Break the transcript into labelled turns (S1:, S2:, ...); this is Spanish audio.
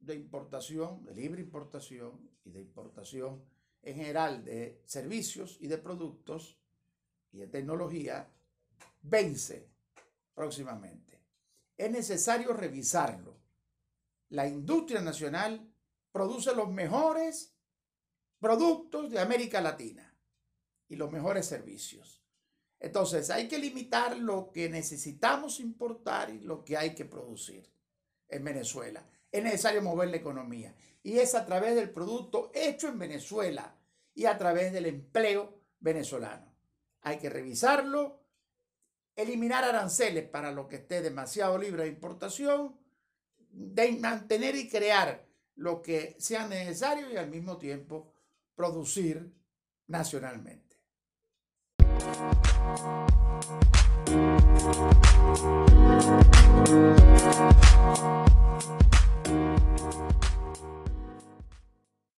S1: de importación, de libre importación y de importación en general de servicios y de productos y de tecnología vence próximamente. Es necesario revisarlo. La industria nacional produce los mejores productos de América Latina y los mejores servicios. Entonces hay que limitar lo que necesitamos importar y lo que hay que producir en Venezuela. Es necesario mover la economía y es a través del producto hecho en Venezuela y a través del empleo venezolano. Hay que revisarlo, eliminar aranceles para lo que esté demasiado libre de importación, mantener y crear lo que sea necesario y al mismo tiempo producir nacionalmente.